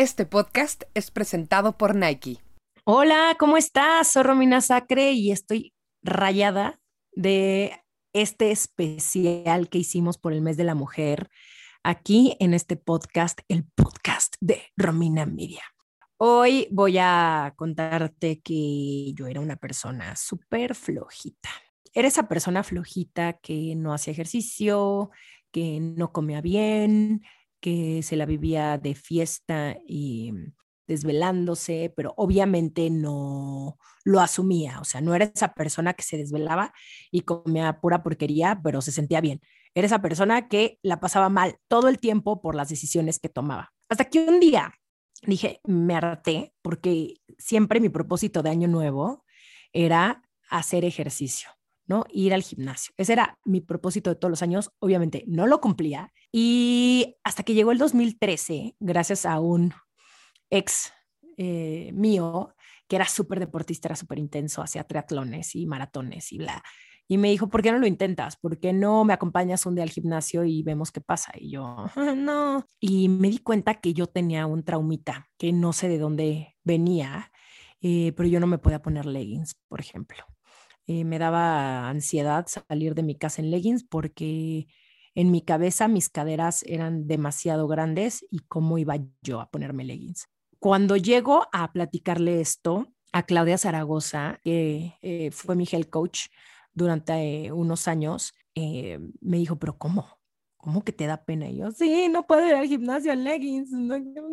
Este podcast es presentado por Nike. Hola, ¿cómo estás? Soy Romina Sacre y estoy rayada de este especial que hicimos por el mes de la mujer aquí en este podcast, el podcast de Romina Media. Hoy voy a contarte que yo era una persona súper flojita. Era esa persona flojita que no hacía ejercicio, que no comía bien, que se la vivía de fiesta y desvelándose, pero obviamente no lo asumía, o sea, no era esa persona que se desvelaba y comía pura porquería, pero se sentía bien. Era esa persona que la pasaba mal todo el tiempo por las decisiones que tomaba. Hasta que un día dije, me harté, porque siempre mi propósito de año nuevo era hacer ejercicio. ¿no? Ir al gimnasio. Ese era mi propósito de todos los años. Obviamente no lo cumplía. Y hasta que llegó el 2013, gracias a un ex eh, mío que era súper deportista, era súper intenso, hacía triatlones y maratones y bla. Y me dijo, ¿por qué no lo intentas? ¿Por qué no me acompañas un día al gimnasio y vemos qué pasa? Y yo, no. Y me di cuenta que yo tenía un traumita, que no sé de dónde venía, eh, pero yo no me podía poner leggings, por ejemplo. Eh, me daba ansiedad salir de mi casa en leggings porque en mi cabeza mis caderas eran demasiado grandes y cómo iba yo a ponerme leggings. Cuando llego a platicarle esto a Claudia Zaragoza, que eh, fue mi health coach durante eh, unos años, me dijo, pero ¿cómo? ¿Cómo que te da pena? Y yo, sí, no puedo ir al gimnasio en leggings,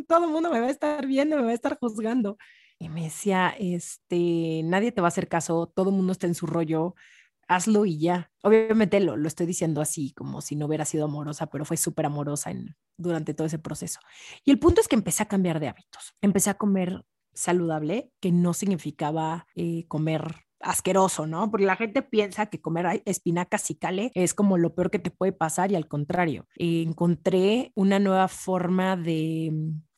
todo el mundo me va a estar viendo, me va a estar juzgando. Y me decía, este, nadie te va a hacer caso, todo el mundo está en su rollo, hazlo y ya. Obviamente lo, lo estoy diciendo así, como si no hubiera sido amorosa, pero fue súper amorosa en, durante todo ese proceso. Y el punto es que empecé a cambiar de hábitos. Empecé a comer saludable, que no significaba eh, comer asqueroso, ¿no? Porque la gente piensa que comer espinacas y cale es como lo peor que te puede pasar y al contrario, encontré una nueva forma de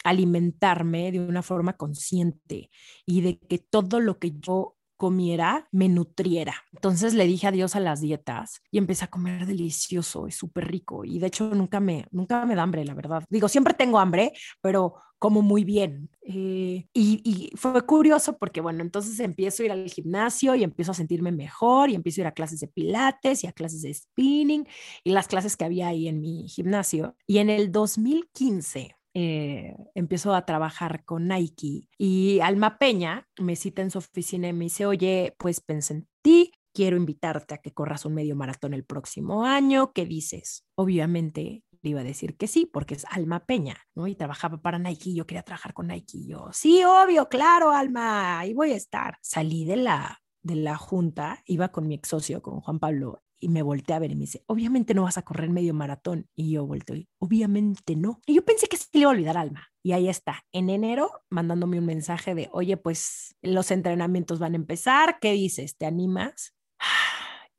alimentarme de una forma consciente y de que todo lo que yo comiera me nutriera. Entonces le dije adiós a las dietas y empecé a comer delicioso y súper rico. Y de hecho nunca me, nunca me da hambre, la verdad. Digo, siempre tengo hambre, pero como muy bien. Eh, y, y, fue curioso porque, bueno, entonces empiezo a ir al gimnasio y empiezo a sentirme mejor y empiezo a ir a clases de pilates y a clases de spinning y las clases que había ahí en mi gimnasio. Y en el 2015 eh, empiezo a trabajar con Nike y Alma Peña me cita en su oficina y me dice, oye, pues pensé en ti, quiero invitarte a que corras un medio maratón el próximo año, ¿qué dices? Obviamente le iba a decir que sí, porque es Alma Peña, ¿no? Y trabajaba para Nike, yo quería trabajar con Nike, yo, sí, obvio, claro, Alma, ahí voy a estar. Salí de la, de la junta, iba con mi ex socio, con Juan Pablo, y me volteé a ver y me dice, obviamente no vas a correr medio maratón. Y yo volteé, obviamente no. Y yo pensé que se le iba a olvidar Alma. Y ahí está, en enero, mandándome un mensaje de, oye, pues los entrenamientos van a empezar, ¿qué dices? ¿Te animas?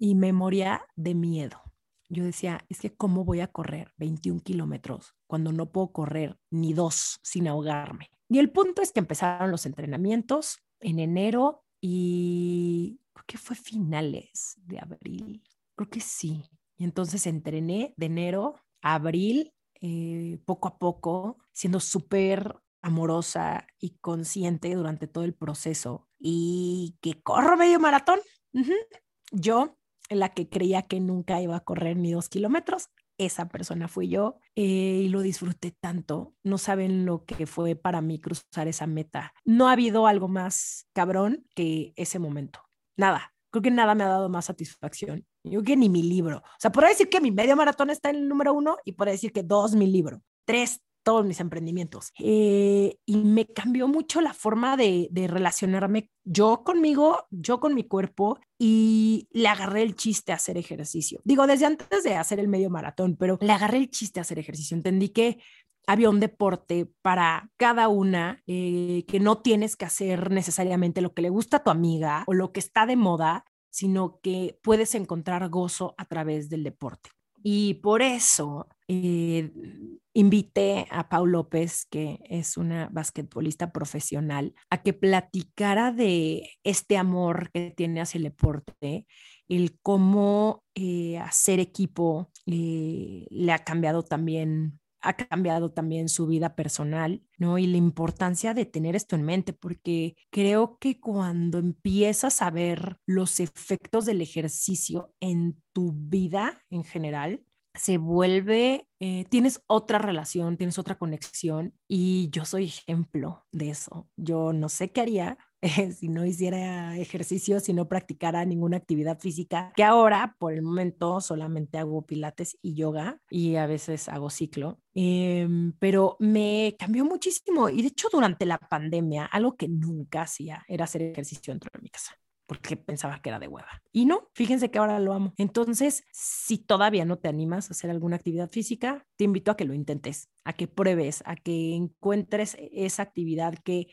Y me moría de miedo. Yo decía, es que ¿cómo voy a correr 21 kilómetros cuando no puedo correr ni dos sin ahogarme? Y el punto es que empezaron los entrenamientos en enero y creo que fue finales de abril Creo que sí. Y entonces entrené de enero a abril, eh, poco a poco, siendo súper amorosa y consciente durante todo el proceso. Y que corro medio maratón. Yo, la que creía que nunca iba a correr ni dos kilómetros, esa persona fui yo eh, y lo disfruté tanto. No saben lo que fue para mí cruzar esa meta. No ha habido algo más cabrón que ese momento. Nada, creo que nada me ha dado más satisfacción. Yo que ni mi libro. O sea, podría decir que mi medio maratón está en el número uno y podría decir que dos mi libro. Tres, todos mis emprendimientos. Eh, y me cambió mucho la forma de, de, relacionarme yo conmigo, yo con mi cuerpo y le agarré el chiste a hacer ejercicio. Digo, desde antes de hacer el medio maratón, pero le agarré el chiste a hacer ejercicio. Entendí que había un deporte para cada una, eh, que no tienes que hacer necesariamente lo que le gusta a tu amiga o lo que está de moda, sino que puedes encontrar gozo a través del deporte. Y por eso eh, invité a Pau López, que es una basquetbolista profesional, a que platicara de este amor que tiene hacia el deporte, el cómo eh, hacer equipo eh, le ha cambiado también ha cambiado también su vida personal, ¿no? Y la importancia de tener esto en mente, porque creo que cuando empiezas a ver los efectos del ejercicio en tu vida en general, se vuelve, eh, tienes otra relación, tienes otra conexión y yo soy ejemplo de eso. Yo no sé qué haría si no hiciera ejercicio, si no practicara ninguna actividad física, que ahora por el momento solamente hago pilates y yoga y a veces hago ciclo, em, pero me cambió muchísimo y de hecho durante la pandemia algo que nunca hacía era hacer ejercicio dentro de mi casa porque pensaba que era de hueva. Y no, fíjense que ahora lo amo. Entonces, si todavía no te animas a hacer alguna actividad física, te invito a que lo intentes, a que pruebes, a que encuentres esa actividad que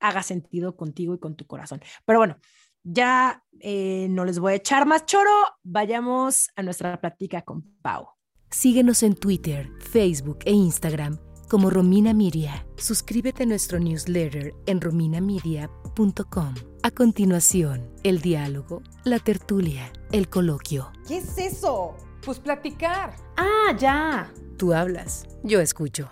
haga sentido contigo y con tu corazón. Pero bueno, ya eh, no les voy a echar más choro, vayamos a nuestra plática con Pau. Síguenos en Twitter, Facebook e Instagram como Romina Miria. Suscríbete a nuestro newsletter en rominamedia.com. A continuación, el diálogo, la tertulia, el coloquio. ¿Qué es eso? Pues platicar. Ah, ya. Tú hablas, yo escucho.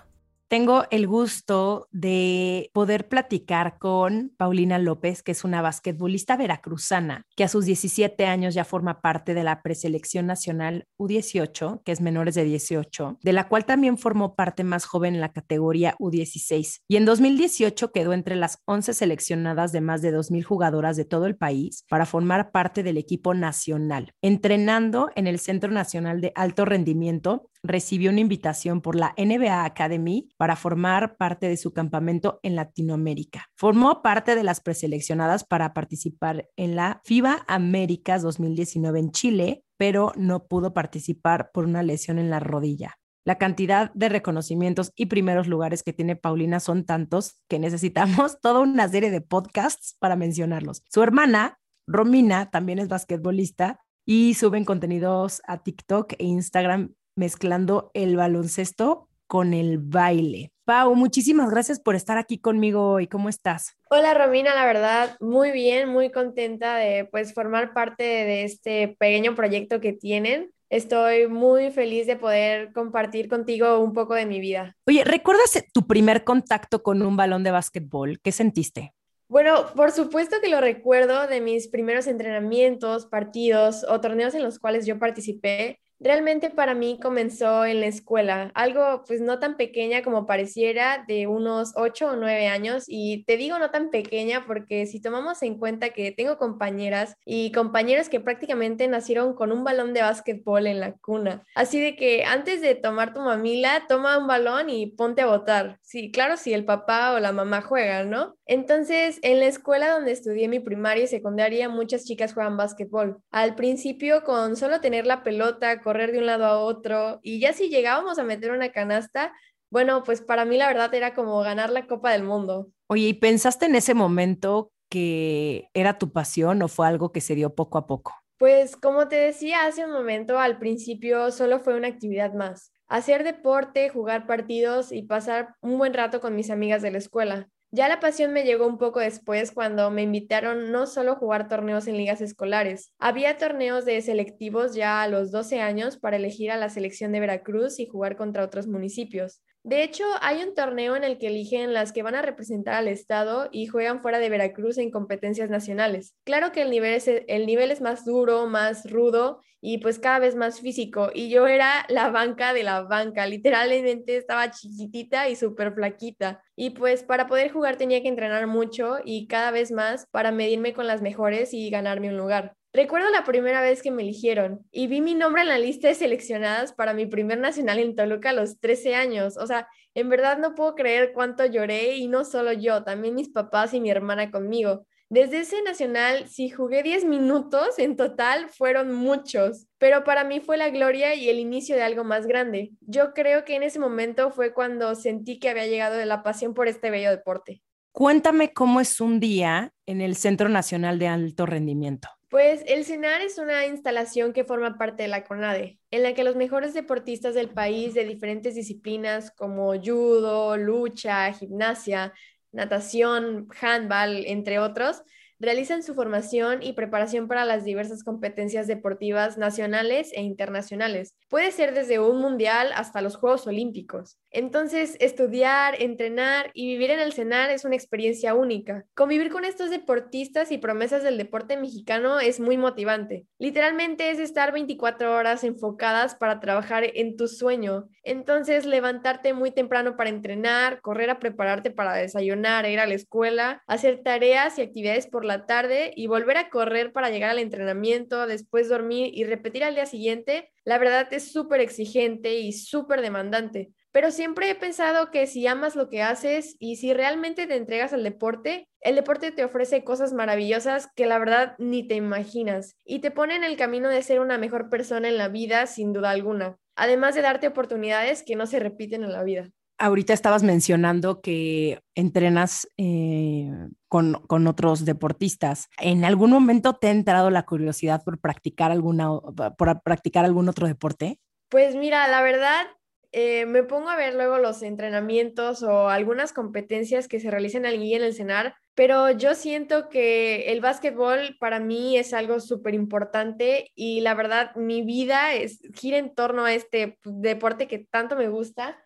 Tengo el gusto de poder platicar con Paulina López, que es una basquetbolista veracruzana, que a sus 17 años ya forma parte de la preselección nacional U18, que es menores de 18, de la cual también formó parte más joven en la categoría U16. Y en 2018 quedó entre las 11 seleccionadas de más de 2.000 jugadoras de todo el país para formar parte del equipo nacional, entrenando en el Centro Nacional de Alto Rendimiento recibió una invitación por la NBA Academy para formar parte de su campamento en Latinoamérica. Formó parte de las preseleccionadas para participar en la FIBA Américas 2019 en Chile, pero no pudo participar por una lesión en la rodilla. La cantidad de reconocimientos y primeros lugares que tiene Paulina son tantos que necesitamos toda una serie de podcasts para mencionarlos. Su hermana, Romina, también es basquetbolista y suben contenidos a TikTok e Instagram mezclando el baloncesto con el baile. Pau, muchísimas gracias por estar aquí conmigo hoy. ¿Cómo estás? Hola Romina, la verdad, muy bien, muy contenta de pues formar parte de este pequeño proyecto que tienen. Estoy muy feliz de poder compartir contigo un poco de mi vida. Oye, ¿recuerdas tu primer contacto con un balón de básquetbol? ¿Qué sentiste? Bueno, por supuesto que lo recuerdo de mis primeros entrenamientos, partidos o torneos en los cuales yo participé. Realmente para mí comenzó en la escuela, algo pues no tan pequeña como pareciera, de unos 8 o 9 años. Y te digo no tan pequeña porque si tomamos en cuenta que tengo compañeras y compañeros que prácticamente nacieron con un balón de básquetbol en la cuna. Así de que antes de tomar tu mamila, toma un balón y ponte a votar. Sí, claro, si el papá o la mamá juegan, ¿no? Entonces, en la escuela donde estudié mi primaria y secundaria, muchas chicas juegan básquetbol. Al principio, con solo tener la pelota, correr de un lado a otro y ya si llegábamos a meter una canasta, bueno, pues para mí la verdad era como ganar la Copa del Mundo. Oye, ¿y pensaste en ese momento que era tu pasión o fue algo que se dio poco a poco? Pues como te decía hace un momento, al principio solo fue una actividad más. Hacer deporte, jugar partidos y pasar un buen rato con mis amigas de la escuela. Ya la pasión me llegó un poco después cuando me invitaron no solo a jugar torneos en ligas escolares, había torneos de selectivos ya a los 12 años para elegir a la selección de Veracruz y jugar contra otros municipios. De hecho, hay un torneo en el que eligen las que van a representar al Estado y juegan fuera de Veracruz en competencias nacionales. Claro que el nivel es, el nivel es más duro, más rudo y pues cada vez más físico. Y yo era la banca de la banca, literalmente estaba chiquitita y súper flaquita. Y pues para poder jugar tenía que entrenar mucho y cada vez más para medirme con las mejores y ganarme un lugar. Recuerdo la primera vez que me eligieron y vi mi nombre en la lista de seleccionadas para mi primer nacional en Toluca a los 13 años. O sea, en verdad no puedo creer cuánto lloré y no solo yo, también mis papás y mi hermana conmigo. Desde ese nacional, si jugué 10 minutos, en total fueron muchos, pero para mí fue la gloria y el inicio de algo más grande. Yo creo que en ese momento fue cuando sentí que había llegado de la pasión por este bello deporte. Cuéntame cómo es un día en el Centro Nacional de Alto Rendimiento. Pues el CENAR es una instalación que forma parte de la CONADE, en la que los mejores deportistas del país de diferentes disciplinas como judo, lucha, gimnasia, natación, handball, entre otros, realizan su formación y preparación para las diversas competencias deportivas nacionales e internacionales. Puede ser desde un mundial hasta los Juegos Olímpicos. Entonces, estudiar, entrenar y vivir en el CENAR es una experiencia única. Convivir con estos deportistas y promesas del deporte mexicano es muy motivante. Literalmente es estar 24 horas enfocadas para trabajar en tu sueño. Entonces, levantarte muy temprano para entrenar, correr a prepararte para desayunar, ir a la escuela, hacer tareas y actividades por la tarde y volver a correr para llegar al entrenamiento, después dormir y repetir al día siguiente, la verdad es súper exigente y súper demandante. Pero siempre he pensado que si amas lo que haces y si realmente te entregas al deporte, el deporte te ofrece cosas maravillosas que la verdad ni te imaginas y te pone en el camino de ser una mejor persona en la vida sin duda alguna, además de darte oportunidades que no se repiten en la vida ahorita estabas mencionando que entrenas eh, con, con, otros deportistas. ¿En algún momento te ha entrado la curiosidad por practicar, alguna, por practicar algún otro deporte? Pues mira, la verdad, eh, me pongo a ver luego los entrenamientos o algunas competencias que se realizan allí en el CENAR, pero yo siento que el básquetbol para mí es algo súper importante y la verdad mi vida es, gira en torno a este deporte que tanto me gusta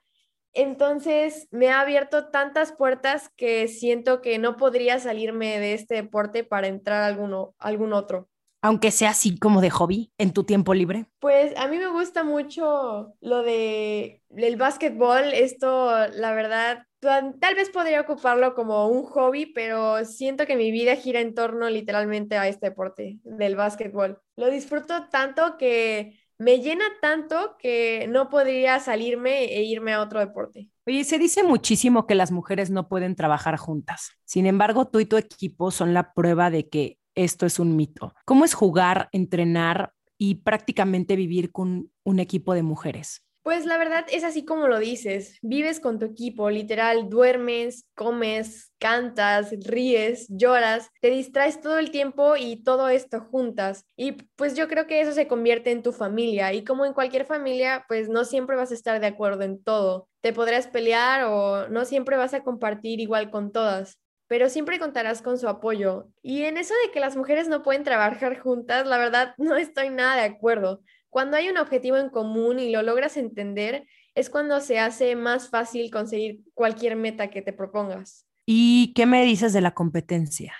entonces me ha abierto tantas puertas que siento que no podría salirme de este deporte para entrar a alguno, algún otro. Aunque sea así como de hobby en tu tiempo libre. Pues a mí me gusta mucho lo de el básquetbol. Esto, la verdad, tal vez podría ocuparlo como un hobby, pero siento que mi vida gira en torno literalmente a este deporte del básquetbol. Lo disfruto tanto que me llena tanto que no podría salirme e irme a otro deporte. Oye, se dice muchísimo que las mujeres no pueden trabajar juntas. Sin embargo, tú y tu equipo son la prueba de que esto es un mito. ¿Cómo es jugar, entrenar y prácticamente vivir con un equipo de mujeres? Pues la verdad es así como lo dices, vives con tu equipo, literal, duermes, comes, cantas, ríes, lloras, te distraes todo el tiempo y todo esto juntas. Y pues yo creo que eso se convierte en tu familia y como en cualquier familia, pues no siempre vas a estar de acuerdo en todo. Te podrás pelear o no siempre vas a compartir igual con todas pero siempre contarás con su apoyo. Y en eso de que las mujeres no pueden trabajar juntas, la verdad no estoy nada de acuerdo. Cuando hay un objetivo en común y lo logras entender, es cuando se hace más fácil conseguir cualquier meta que te propongas. ¿Y qué me dices de la competencia?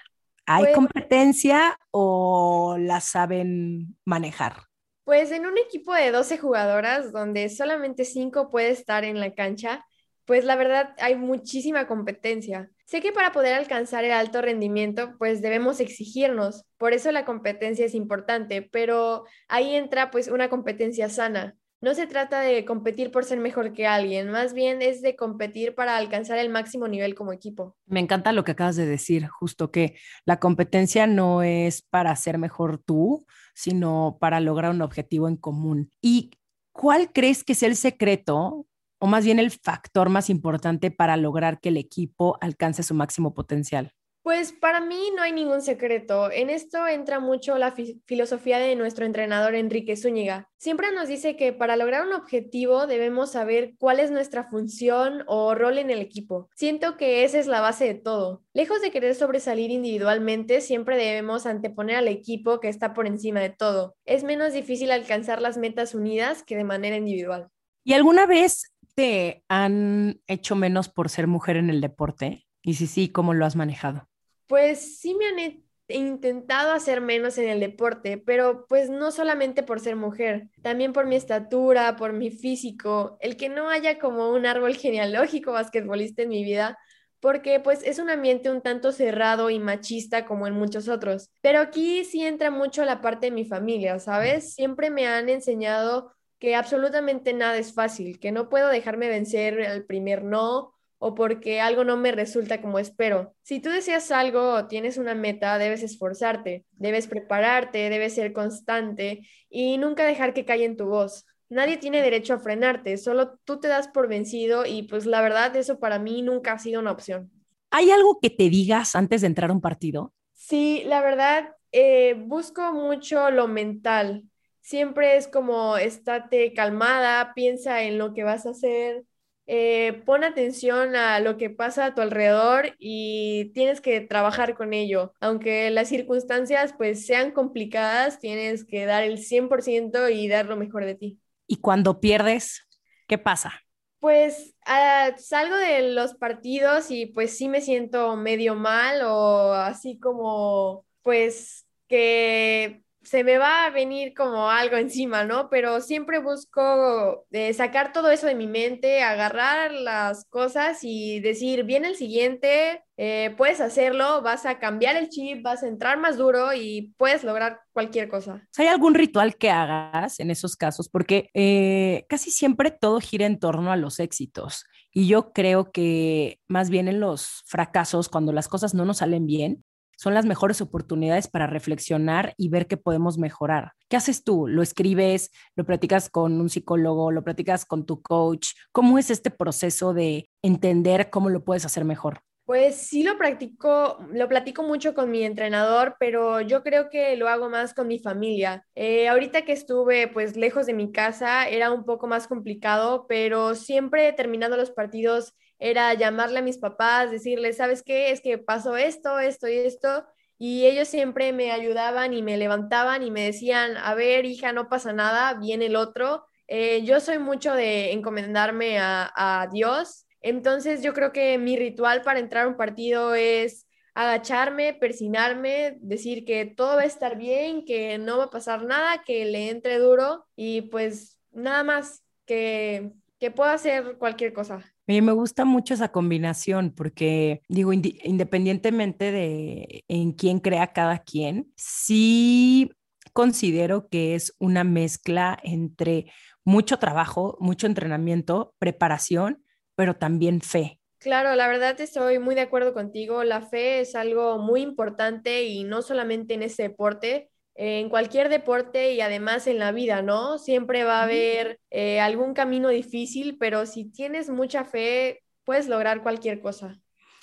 ¿Hay pues competencia o la saben manejar? Pues en un equipo de 12 jugadoras, donde solamente 5 puede estar en la cancha, pues la verdad hay muchísima competencia. Sé que para poder alcanzar el alto rendimiento, pues debemos exigirnos, por eso la competencia es importante, pero ahí entra pues una competencia sana. No se trata de competir por ser mejor que alguien, más bien es de competir para alcanzar el máximo nivel como equipo. Me encanta lo que acabas de decir, justo que la competencia no es para ser mejor tú, sino para lograr un objetivo en común. ¿Y cuál crees que es el secreto o más bien el factor más importante para lograr que el equipo alcance su máximo potencial? Pues para mí no hay ningún secreto. En esto entra mucho la filosofía de nuestro entrenador Enrique Zúñiga. Siempre nos dice que para lograr un objetivo debemos saber cuál es nuestra función o rol en el equipo. Siento que esa es la base de todo. Lejos de querer sobresalir individualmente, siempre debemos anteponer al equipo que está por encima de todo. Es menos difícil alcanzar las metas unidas que de manera individual. ¿Y alguna vez te han hecho menos por ser mujer en el deporte? Y si sí, ¿cómo lo has manejado? Pues sí me han intentado hacer menos en el deporte, pero pues no solamente por ser mujer, también por mi estatura, por mi físico, el que no haya como un árbol genealógico basquetbolista en mi vida, porque pues es un ambiente un tanto cerrado y machista como en muchos otros. Pero aquí sí entra mucho la parte de mi familia, ¿sabes? Siempre me han enseñado que absolutamente nada es fácil, que no puedo dejarme vencer al primer no o porque algo no me resulta como espero. Si tú deseas algo o tienes una meta, debes esforzarte, debes prepararte, debes ser constante y nunca dejar que calle en tu voz. Nadie tiene derecho a frenarte, solo tú te das por vencido y pues la verdad eso para mí nunca ha sido una opción. ¿Hay algo que te digas antes de entrar a un partido? Sí, la verdad, eh, busco mucho lo mental. Siempre es como estate calmada, piensa en lo que vas a hacer, eh, pon atención a lo que pasa a tu alrededor y tienes que trabajar con ello. Aunque las circunstancias pues sean complicadas, tienes que dar el 100% y dar lo mejor de ti. Y cuando pierdes, ¿qué pasa? Pues ah, salgo de los partidos y pues sí me siento medio mal o así como pues que se me va a venir como algo encima, ¿no? Pero siempre busco eh, sacar todo eso de mi mente, agarrar las cosas y decir, viene el siguiente, eh, puedes hacerlo, vas a cambiar el chip, vas a entrar más duro y puedes lograr cualquier cosa. ¿Hay algún ritual que hagas en esos casos? Porque eh, casi siempre todo gira en torno a los éxitos. Y yo creo que más bien en los fracasos, cuando las cosas no nos salen bien, son las mejores oportunidades para reflexionar y ver qué podemos mejorar. ¿Qué haces tú? ¿Lo escribes? ¿Lo platicas con un psicólogo? ¿Lo platicas con tu coach? ¿Cómo es este proceso de entender cómo lo puedes hacer mejor? Pues sí lo practico, lo platico mucho con mi entrenador, pero yo creo que lo hago más con mi familia. Eh, ahorita que estuve pues lejos de mi casa era un poco más complicado, pero siempre terminando los partidos era llamarle a mis papás, decirles, ¿sabes qué? Es que pasó esto, esto y esto. Y ellos siempre me ayudaban y me levantaban y me decían, a ver, hija, no pasa nada, viene el otro. Eh, yo soy mucho de encomendarme a, a Dios. Entonces yo creo que mi ritual para entrar a un partido es agacharme, persinarme, decir que todo va a estar bien, que no va a pasar nada, que le entre duro y pues nada más que, que pueda hacer cualquier cosa. Mí me gusta mucho esa combinación porque, digo, independientemente de en quién crea cada quien, sí considero que es una mezcla entre mucho trabajo, mucho entrenamiento, preparación, pero también fe. Claro, la verdad estoy muy de acuerdo contigo. La fe es algo muy importante y no solamente en ese deporte, en cualquier deporte y además en la vida, ¿no? Siempre va a haber eh, algún camino difícil, pero si tienes mucha fe, puedes lograr cualquier cosa.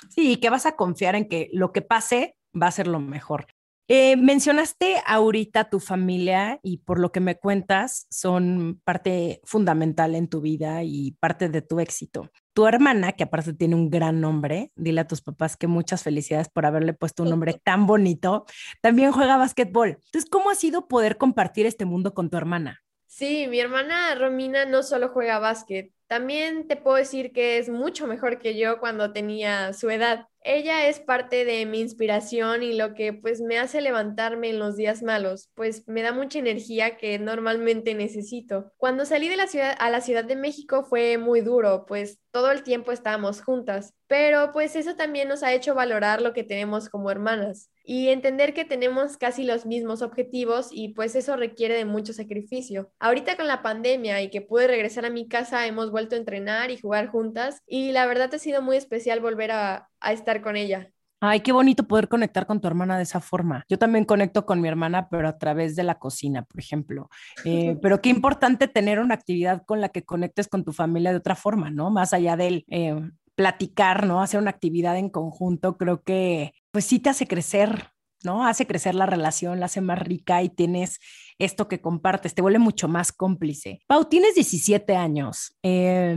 Sí, que vas a confiar en que lo que pase va a ser lo mejor. Eh, mencionaste ahorita tu familia y por lo que me cuentas son parte fundamental en tu vida y parte de tu éxito. Tu hermana, que aparte tiene un gran nombre, dile a tus papás que muchas felicidades por haberle puesto un nombre tan bonito, también juega básquetbol. Entonces, ¿cómo ha sido poder compartir este mundo con tu hermana? Sí, mi hermana Romina no solo juega básquet, también te puedo decir que es mucho mejor que yo cuando tenía su edad. Ella es parte de mi inspiración y lo que pues me hace levantarme en los días malos, pues me da mucha energía que normalmente necesito. Cuando salí de la ciudad a la Ciudad de México fue muy duro, pues todo el tiempo estábamos juntas, pero pues eso también nos ha hecho valorar lo que tenemos como hermanas y entender que tenemos casi los mismos objetivos y pues eso requiere de mucho sacrificio. Ahorita con la pandemia y que pude regresar a mi casa hemos vuelto a entrenar y jugar juntas y la verdad ha sido muy especial volver a, a estar con ella. Ay, qué bonito poder conectar con tu hermana de esa forma. Yo también conecto con mi hermana, pero a través de la cocina, por ejemplo. Eh, pero qué importante tener una actividad con la que conectes con tu familia de otra forma, ¿no? Más allá del eh, platicar, ¿no? Hacer una actividad en conjunto, creo que pues sí te hace crecer, ¿no? Hace crecer la relación, la hace más rica y tienes esto que compartes, te vuelve mucho más cómplice. Pau, tienes 17 años. Eh,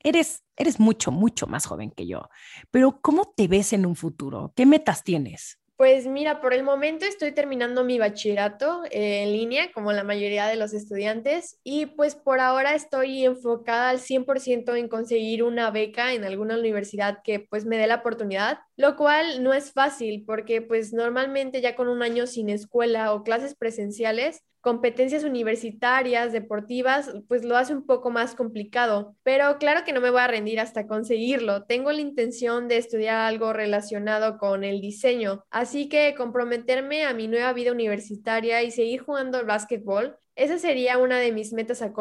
eres, eres mucho, mucho más joven que yo, pero ¿cómo te ves en un futuro? ¿Qué metas tienes? Pues mira, por el momento estoy terminando mi bachillerato eh, en línea, como la mayoría de los estudiantes, y pues por ahora estoy enfocada al 100% en conseguir una beca en alguna universidad que pues me dé la oportunidad, lo cual no es fácil porque pues normalmente ya con un año sin escuela o clases presenciales, competencias universitarias, deportivas, pues lo hace un poco más complicado. Pero claro que no me voy a rendir hasta conseguirlo. Tengo la intención de estudiar algo relacionado con el diseño, así que comprometerme a mi nueva vida universitaria y seguir jugando al básquetbol, esa sería una de mis metas a,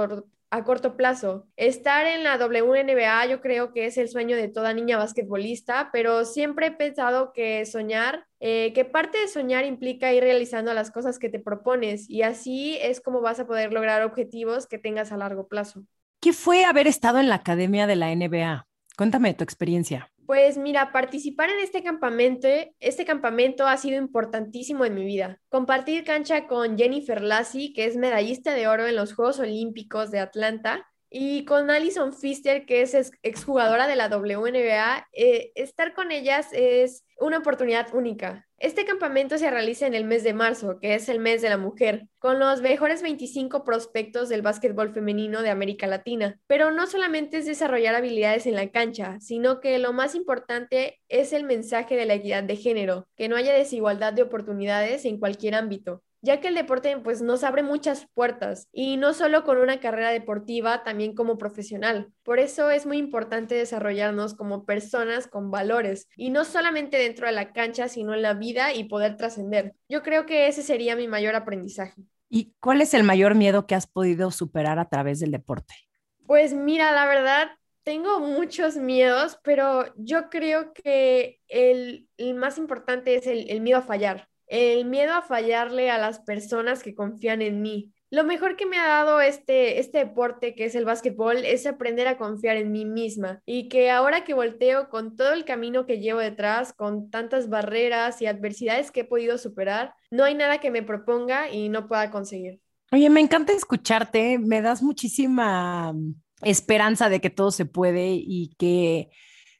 a corto plazo. Estar en la WNBA yo creo que es el sueño de toda niña basquetbolista, pero siempre he pensado que soñar, eh, que parte de soñar implica ir realizando las cosas que te propones y así es como vas a poder lograr objetivos que tengas a largo plazo. ¿Qué fue haber estado en la academia de la NBA? Cuéntame tu experiencia. Pues mira, participar en este campamento, este campamento ha sido importantísimo en mi vida. Compartir cancha con Jennifer Lassie, que es medallista de oro en los Juegos Olímpicos de Atlanta, y con Alison Pfister, que es exjugadora de la WNBA, eh, estar con ellas es una oportunidad única. Este campamento se realiza en el mes de marzo, que es el mes de la mujer, con los mejores 25 prospectos del básquetbol femenino de América Latina. Pero no solamente es desarrollar habilidades en la cancha, sino que lo más importante es el mensaje de la equidad de género, que no haya desigualdad de oportunidades en cualquier ámbito ya que el deporte pues nos abre muchas puertas y no solo con una carrera deportiva, también como profesional. Por eso es muy importante desarrollarnos como personas con valores y no solamente dentro de la cancha, sino en la vida y poder trascender. Yo creo que ese sería mi mayor aprendizaje. ¿Y cuál es el mayor miedo que has podido superar a través del deporte? Pues mira, la verdad, tengo muchos miedos, pero yo creo que el, más importante es el miedo a fallar el miedo a fallarle a las personas que confían en mí. Lo mejor que me ha dado este, este deporte que es el básquetbol es aprender a confiar en mí misma y que ahora que volteo con todo el camino que llevo detrás, con tantas barreras y adversidades que he podido superar, no hay nada que me proponga y no pueda conseguir. Oye, me encanta escucharte, me das muchísima esperanza de que todo se puede y que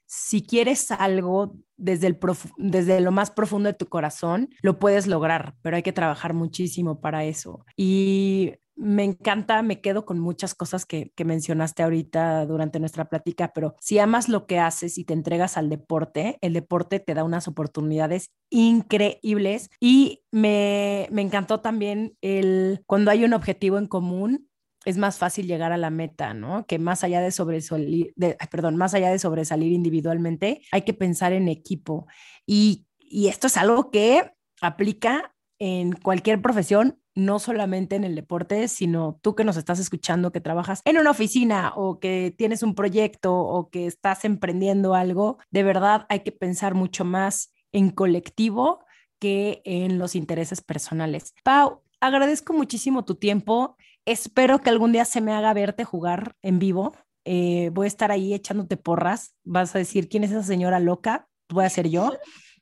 si quieres algo desde, el desde lo más profundo de tu corazón, lo puedes lograr, pero hay que trabajar muchísimo para eso. Y me encanta, me quedo con muchas cosas que, que, mencionaste ahorita durante nuestra plática, pero si amas lo que haces y te entregas al deporte, el deporte te da unas oportunidades increíbles y me, me encantó también el cuando hay un objetivo en común, es más fácil llegar a la meta, ¿no? Que más allá de sobresalir, perdón, más allá de sobresalir individualmente, hay que pensar en equipo. Y, y esto es algo que aplica en cualquier profesión, no solamente en el deporte, sino tú que nos estás escuchando, que trabajas en una oficina o que tienes un proyecto o que estás emprendiendo algo, de verdad hay que pensar mucho más en colectivo que en los intereses personales. Pau, agradezco muchísimo tu tiempo. Espero que algún día se me haga verte jugar en vivo. Eh, voy a estar ahí echándote porras. Vas a decir, ¿quién es esa señora loca? Voy a ser yo.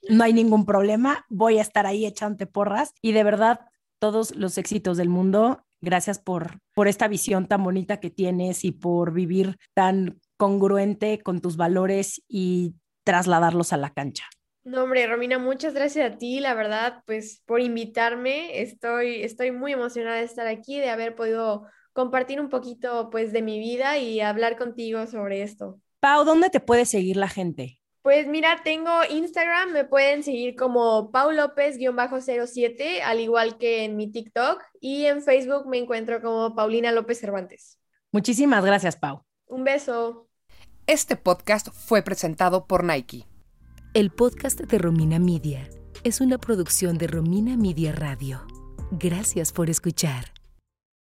No hay ningún problema. Voy a estar ahí echándote porras. Y de verdad, todos los éxitos del mundo. Gracias por, por esta visión tan bonita que tienes y por vivir tan congruente con tus valores y trasladarlos a la cancha. No, hombre, Romina, muchas gracias a ti, la verdad, pues por invitarme. Estoy, estoy muy emocionada de estar aquí, de haber podido compartir un poquito pues de mi vida y hablar contigo sobre esto. Pau, ¿dónde te puede seguir la gente? Pues mira, tengo Instagram, me pueden seguir como Pau López-07, al igual que en mi TikTok, y en Facebook me encuentro como Paulina López Cervantes. Muchísimas gracias, Pau. Un beso. Este podcast fue presentado por Nike. El podcast de Romina Media es una producción de Romina Media Radio. Gracias por escuchar.